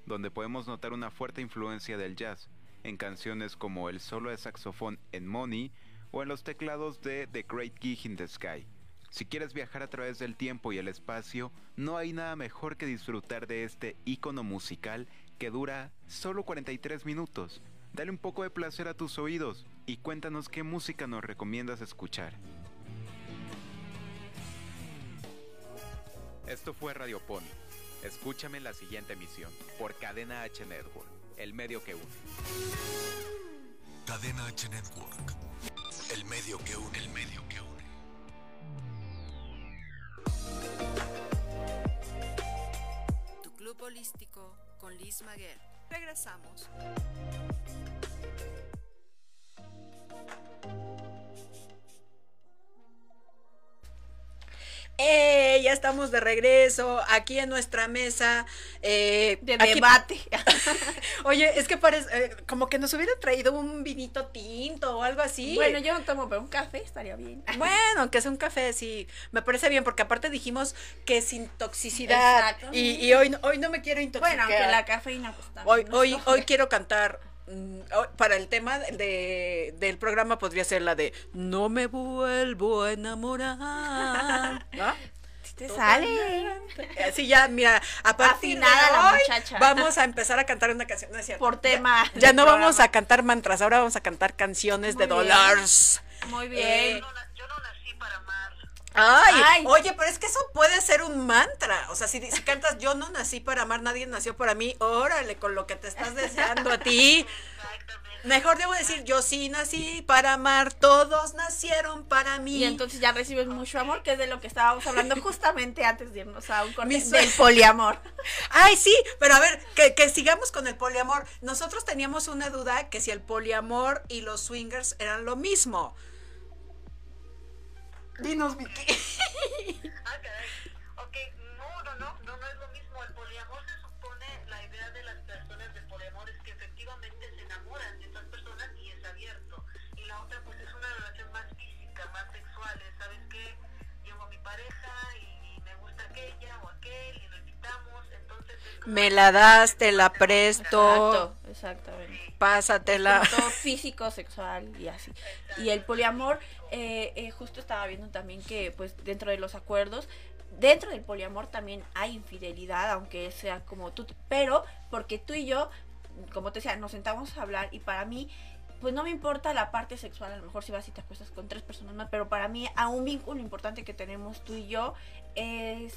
donde podemos notar una fuerte influencia del jazz en canciones como el solo de saxofón en Money o en los teclados de The Great Gig in the Sky. Si quieres viajar a través del tiempo y el espacio, no hay nada mejor que disfrutar de este icono musical que dura solo 43 minutos. Dale un poco de placer a tus oídos y cuéntanos qué música nos recomiendas escuchar. Esto fue Radio Pony. Escúchame en la siguiente emisión por Cadena H Network, el medio que une. Cadena H Network. El medio que une, el medio que une. Tu club holístico con Liz Maguer. Regresamos. ¡Eh! Ya estamos de regreso aquí en nuestra mesa. eh, De aquí- debate. Oye, es que parece eh, como que nos hubieran traído un vinito tinto o algo así. Bueno, yo no tomo, pero un café estaría bien. Bueno, que sea un café, sí, me parece bien, porque aparte dijimos que sin toxicidad. Exacto. Y, y hoy, no- hoy no me quiero intoxicar. Bueno, aunque la cafeína pues Hoy, hoy, hoy quiero cantar. Mm, hoy- Para el tema de, del programa podría ser la de No me vuelvo a enamorar. ¿No? Sí te sale. Así ya, mira, a partir de la vamos a empezar a cantar una canción. No es cierto. Por tema. Ya, no vamos a cantar mantras, ahora vamos a cantar canciones de bien. Dollars. Muy Eh, bien. Ay, Ay. oye, pero es que eso puede ser un mantra. O sea, si, si cantas yo no nací para amar, nadie nació para mí, órale, con lo que te estás deseando a ti. Mejor debo decir, yo sí nací para amar, todos nacieron para mí. Y entonces ya recibes mucho amor, que es de lo que estábamos hablando justamente antes de irnos a un corte del poliamor. Ay, sí, pero a ver, que, que sigamos con el poliamor. Nosotros teníamos una duda que si el poliamor y los swingers eran lo mismo. Dinos, Vicky. Ah, caray. Ok, no, no, no, no, no es lo mismo. El poliamor se supone, la idea de las personas del poliamor es que efectivamente se enamoran de esas personas y es abierto. Y la otra, pues es una relación más física, más sexual. es, ¿Sabes qué? Llevo a mi pareja y me gusta aquella o aquel y lo invitamos. Entonces, es como- Me la das, te la presto, Exacto, exactamente. pásatela. Todo físico, sexual y así. Y el poliamor, eh, eh, justo estaba viendo también que pues dentro de los acuerdos, dentro del poliamor también hay infidelidad, aunque sea como tú, pero porque tú y yo, como te decía, nos sentamos a hablar y para mí pues no me importa la parte sexual, a lo mejor si vas y te acuestas con tres personas más, pero para mí a un vínculo importante que tenemos tú y yo es,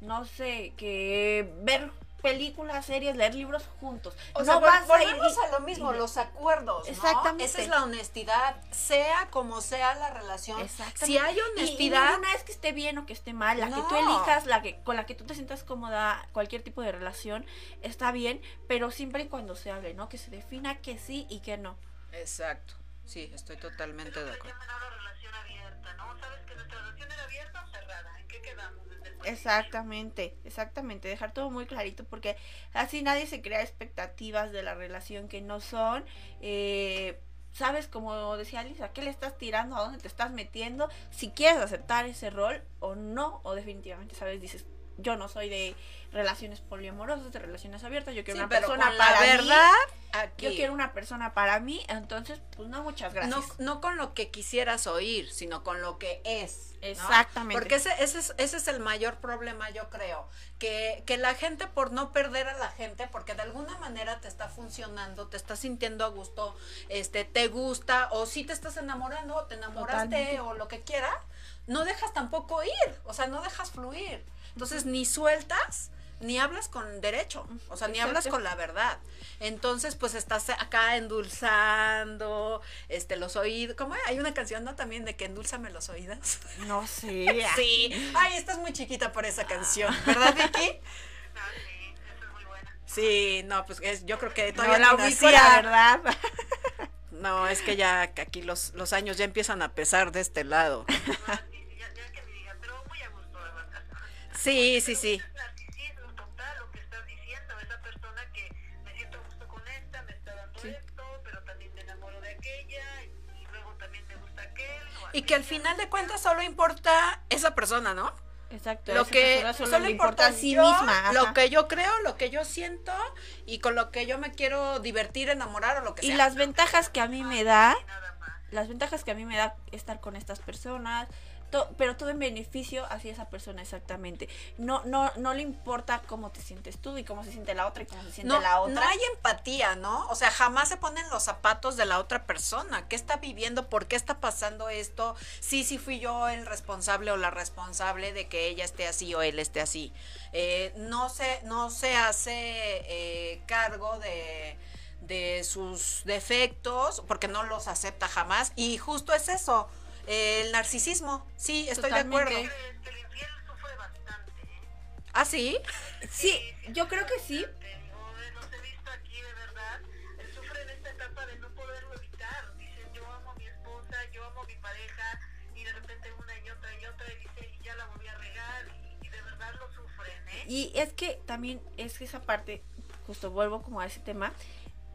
no sé, que ver películas, series, leer libros juntos. O no sea, vas a ir volvemos y- a lo mismo, los acuerdos. ¿no? Exactamente. Esa es la honestidad, sea como sea la relación. Exactamente. Si hay honestidad, Y, ninguna es que esté bien o que esté mal. La que tú elijas, la que con la que tú te sientas cómoda, cualquier tipo de relación, está bien, pero siempre y cuando se hable, ¿no? Que se defina que sí y que no. Exacto. Sí, estoy totalmente de acuerdo. llaman ahora relación abierta, ¿no? ¿Sabes que nuestra relación era abierta o cerrada? ¿En qué quedamos desde el principio? Exactamente, exactamente. Dejar todo muy clarito porque así nadie se crea expectativas de la relación que no son. Eh, Sabes, como decía Lisa, ¿qué le estás tirando? ¿A dónde te estás metiendo? Si quieres aceptar ese rol o no, o definitivamente, ¿sabes? Dices, yo no soy de relaciones poliamorosas, de relaciones abiertas, yo quiero Sí, una persona con la para mí. aquí. Yo quiero una persona para mí, entonces, pues no, muchas gracias. No, no con lo que quisieras oír, sino con lo que es. ¿no? Exactamente. Porque ese, ese, es, ese es el mayor problema, yo creo. Que, que la gente, por no perder a la gente, porque de alguna manera te está funcionando, te estás sintiendo a gusto, este, te gusta, o si te estás enamorando, o te enamoraste, Totalmente. o lo que quiera, no dejas tampoco ir, o sea, no dejas fluir. Entonces, ni sueltas, ni hablas con derecho, o sea, ni hablas con la verdad. Entonces, pues estás acá endulzando, este, los oídos. ¿Cómo hay una canción, no? También de que endulzame los oídos. No sé. Sí. Ay, estás muy chiquita por esa canción, ¿verdad, Vicky? Ah, sí, es muy buena. Sí, no, pues es- yo creo que No todavía la no ubico, la verdad. No, es que ya aquí los, los años ya empiezan a pesar de este lado. Sí, sí, sí. Es narcisismo total lo que estás diciendo. Esa persona que me siento a gusto con esta, me está dando esto, pero también me enamoro de aquella, y luego también me gusta aquel. o Y que al final de cuentas solo importa esa persona, ¿no? Exacto. Lo que solo, solo importa a sí yo, misma. lo que yo creo, lo que yo siento y con lo que yo me quiero divertir, enamorar o lo que Y sea. las ventajas que a mí me da, las ventajas que a mí me da estar con estas personas, to- pero todo en beneficio hacia esa persona exactamente. No, no, no le importa cómo te sientes tú y cómo se siente la otra y cómo se siente no, la otra. no hay empatía, ¿no? O sea, jamás se ponen los zapatos de la otra persona. ¿Qué está viviendo? ¿Por qué está pasando esto? Sí, sí fui yo el responsable o la responsable de que ella esté así o él esté así. Eh, no se, no se hace eh, cargo de de sus defectos porque no los acepta jamás y justo es eso el narcisismo sí estoy de acuerdo el infiel sufre bastante, ¿eh? ah sí Sí, yo creo que sí. Te digo, los he visto aquí de verdad. Sufren esta etapa de no poderlo evitar. Dicen, yo amo a mi esposa, yo amo a mi pareja, y de repente una y otra y otra, y dice, y ya la volví a regar, y, y de verdad lo sufren, ¿eh? Y es que también es que esa parte, justo vuelvo como a ese tema,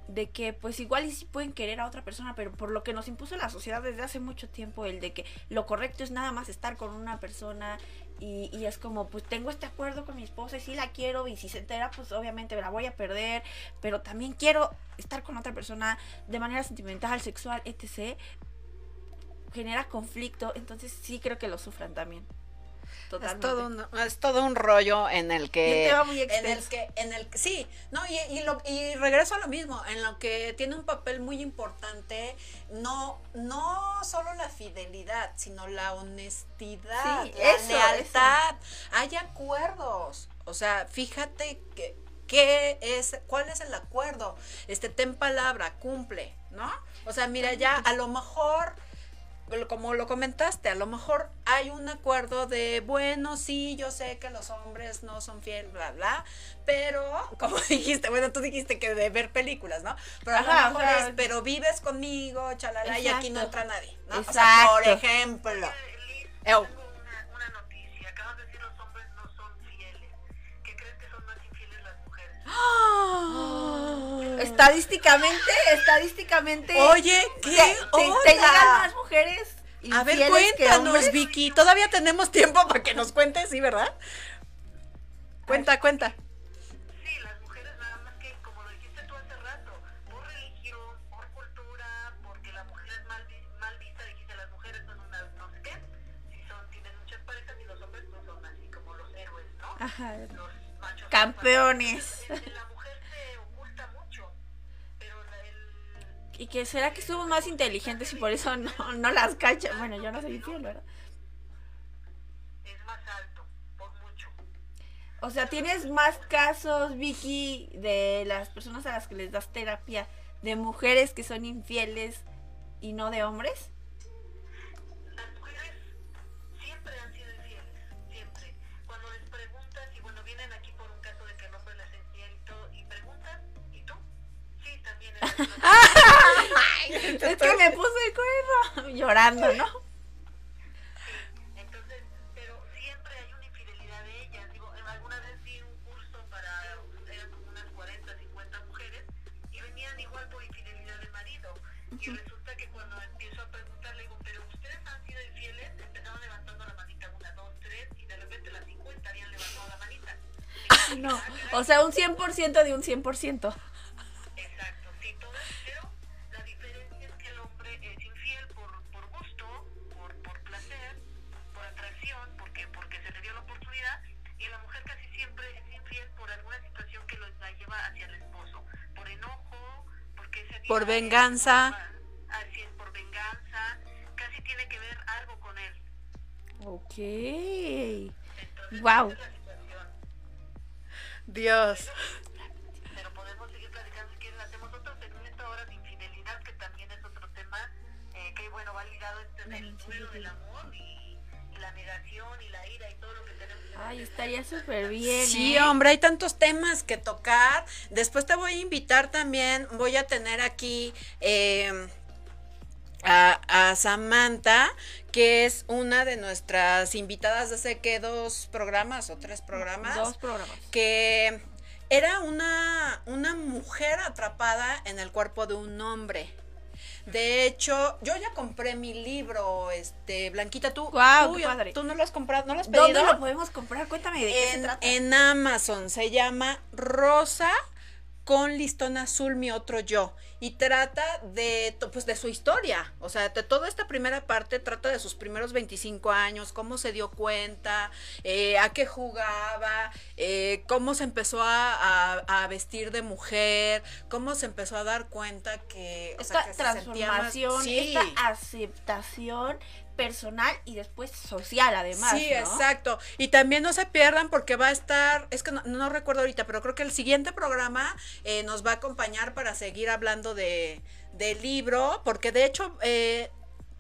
de que pues igual y sí pueden querer a otra persona, pero por lo que nos impuso la sociedad desde hace mucho tiempo, el de que lo correcto es nada más estar con una persona y, y es como pues tengo este acuerdo con mi esposa y sí la quiero y si se entera pues obviamente me la voy a perder, pero también quiero estar con otra persona de manera sentimental, sexual, etc. Genera conflicto, entonces sí creo que lo sufran también. Es todo un, es todo un rollo en el que Y un tema muy en el que en el que- sí no y, y lo y regreso a lo mismo en lo que tiene un papel muy importante no no solo la fidelidad sino la honestidad Sí, la eso, lealtad. hay acuerdos o sea fíjate que qué es cuál es el acuerdo. Este ten palabra cumple no o sea mira ya a lo mejor como lo comentaste, a lo mejor hay un acuerdo de, bueno, sí, yo sé que los hombres no son fieles, bla, bla, pero, como dijiste, bueno, tú dijiste que de ver películas, ¿no? Pero a Ajá, lo o mejor sea, es, pero vives conmigo, chalala, y aquí no entra nadie, ¿no? O sea, por ejemplo. Eh, Ew. Estadísticamente, estadísticamente. Oye, ¿qué te, te- te llegan más mujeres. A ver, cuéntanos. Vicky. Todavía tenemos tiempo para que nos cuentes, ¿sí, verdad? Cuenta, cuenta. Sí, las mujeres nada más que, como lo dijiste tú hace rato, por religión, por cultura, porque la mujer es mal, vi- mal vista, dijiste las mujeres son unas no sé qué, si son, tienen muchas parejas y los hombres no son así como los héroes, ¿no? Ajá. Los. Campeones. La mujer se oculta mucho, pero la- el, Y que será que somos más inteligentes y por eso no, no las cachan. Bueno, yo no soy infiel, ¿verdad? es más alto, por mucho. O sea, tienes más casos, Vicky, de las personas a las que les das terapia, de mujeres que son infieles y no de hombres. Es que me puse el cuerno llorando, ¿no? Entonces, pero siempre hay una infidelidad de ellas. Digo, en- alguna vez di un curso para, eran como unas 40, 50 mujeres, y venían igual por infidelidad del marido. Y resulta que cuando empiezo a preguntar, le digo, pero ustedes han sido infieles, empezaron levantando la manita, una, dos, tres, y de repente las 50 habían levantado la manita. No. O sea, un 100% de un 100%. Venganza. Así es, por venganza. Casi tiene que ver algo con él. Ok. Entonces, Wow. Dios. Súper bien. Sí, ¿eh? hombre, hay tantos temas que tocar. Después te voy a invitar también, voy a tener aquí eh, a, a Samantha, que es una de nuestras invitadas de hace que dos programas o tres programas. Dos programas. que era una, una mujer atrapada en el cuerpo de un hombre. De hecho, yo ya compré mi libro, este, Blanquita, tú, Guau, tú, tú no lo has comprado, no lo has pedido. ¿Dónde lo podemos comprar? Cuéntame de qué se trata. en Amazon se llama Rosa con listón azul mi otro yo y trata de pues de su historia, o sea, de toda esta primera parte trata de sus primeros 25 años, cómo se dio cuenta, eh, a qué jugaba, eh, cómo se empezó a, a- a vestir de mujer, cómo se empezó a dar cuenta que, o sea, esta se más- transformación, Sí. esta aceptación personal y después social además. Sí, ¿no? exacto. Y también no se pierdan porque va a estar, es que no, no recuerdo ahorita, pero creo que el siguiente programa eh, nos va a acompañar para seguir hablando de del libro, porque de hecho... eh,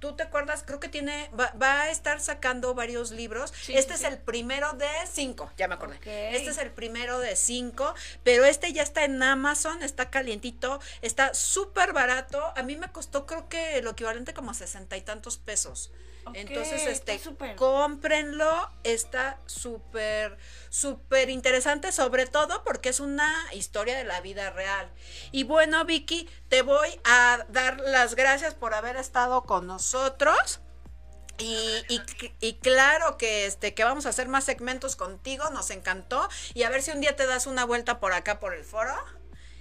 ¿Tú te acuerdas? Creo que tiene, va, va a estar sacando varios libros. Sí, este sí, es el primero de cinco, ya me acordé. Este es el primero de cinco, pero este ya está en Amazon, está calientito, está súper barato. A mí me costó creo que lo equivalente como a sesenta y tantos pesos. Entonces, este, súper. cómprenlo, está súper, súper interesante, sobre todo porque es una historia de la vida real. Y bueno, Vicky, te voy a dar las gracias por haber estado con nosotros. Y, y, y claro que este que vamos a hacer más segmentos contigo, nos encantó. Y a ver si un día te das una vuelta por acá por el foro.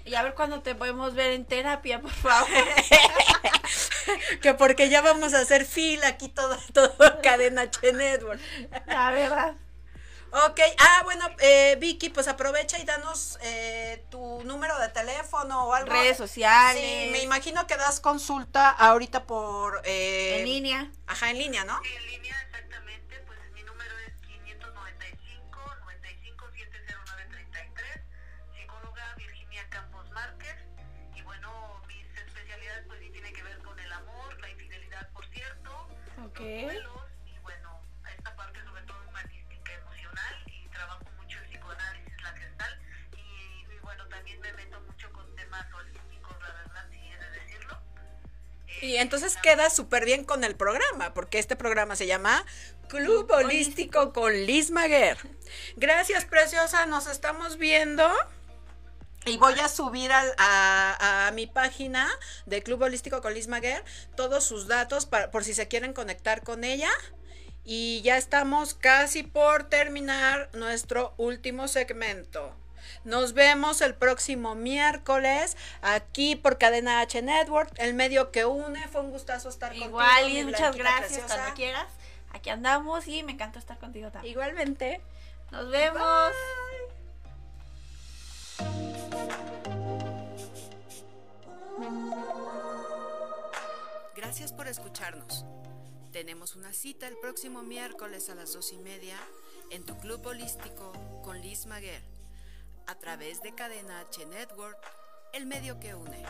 Y a ver cuándo te podemos ver en terapia, por favor. Que porque ya vamos a hacer fila aquí todo, todo cadena H Network. La verdad. Ok, ah, bueno, eh, Vicky, pues aprovecha y danos eh, tu número de teléfono o algo. Redes sociales. Sí, me imagino que das consulta ahorita por... eh, En línea. Ajá, en línea, ¿no? Sí, en línea, Duelos, y bueno, esta parte sobre todo humanística, emocional, y trabajo mucho el psicoanálisis, la gestal, y, y bueno, también me meto mucho con temas holísticos, la verdad, si he de decirlo. Y entonces queda súper bien con el programa, porque este programa se llama Club Holístico con Liz Maguer. Gracias, preciosa, nos estamos viendo. Y voy a subir al- a, a mi página de Club Holístico con Liz Maguer todos sus datos para, por si se quieren conectar con ella. Y ya estamos casi por terminar nuestro último segmento. Nos vemos el próximo miércoles aquí por Cadena H Network, el medio que une. Fue un gustazo estar contigo. Igual, mi y muchas gracias preciosa. cuando quieras. Aquí andamos y me encanta estar contigo también. Igualmente. Nos vemos. Gracias por escucharnos. Tenemos una cita el próximo miércoles a las dos y media en tu club holístico con Liz Maguer, a través de Cadena H Network, el medio que une.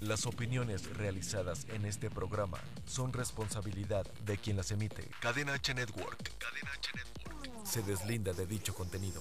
Las opiniones realizadas en este programa son responsabilidad de quien las emite. Cadena H Network. Cadena H Network. Se deslinda de dicho contenido.